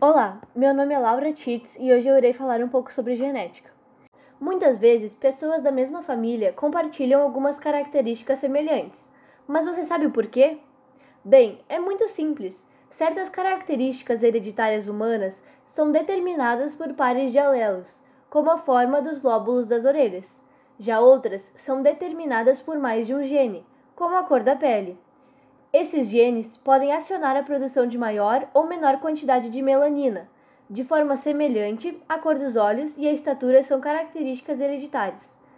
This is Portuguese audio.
Olá, meu nome é Laura Tits e hoje eu irei falar um pouco sobre genética. Muitas vezes, pessoas da mesma família compartilham algumas características semelhantes, mas você sabe o porquê? Bem, é muito simples. Certas características hereditárias humanas são determinadas por pares de alelos, como a forma dos lóbulos das orelhas. Já outras são determinadas por mais de um gene, como a cor da pele. Esses genes podem acionar a produção de maior ou menor quantidade de melanina. De forma semelhante, a cor dos olhos e a estatura são características hereditárias.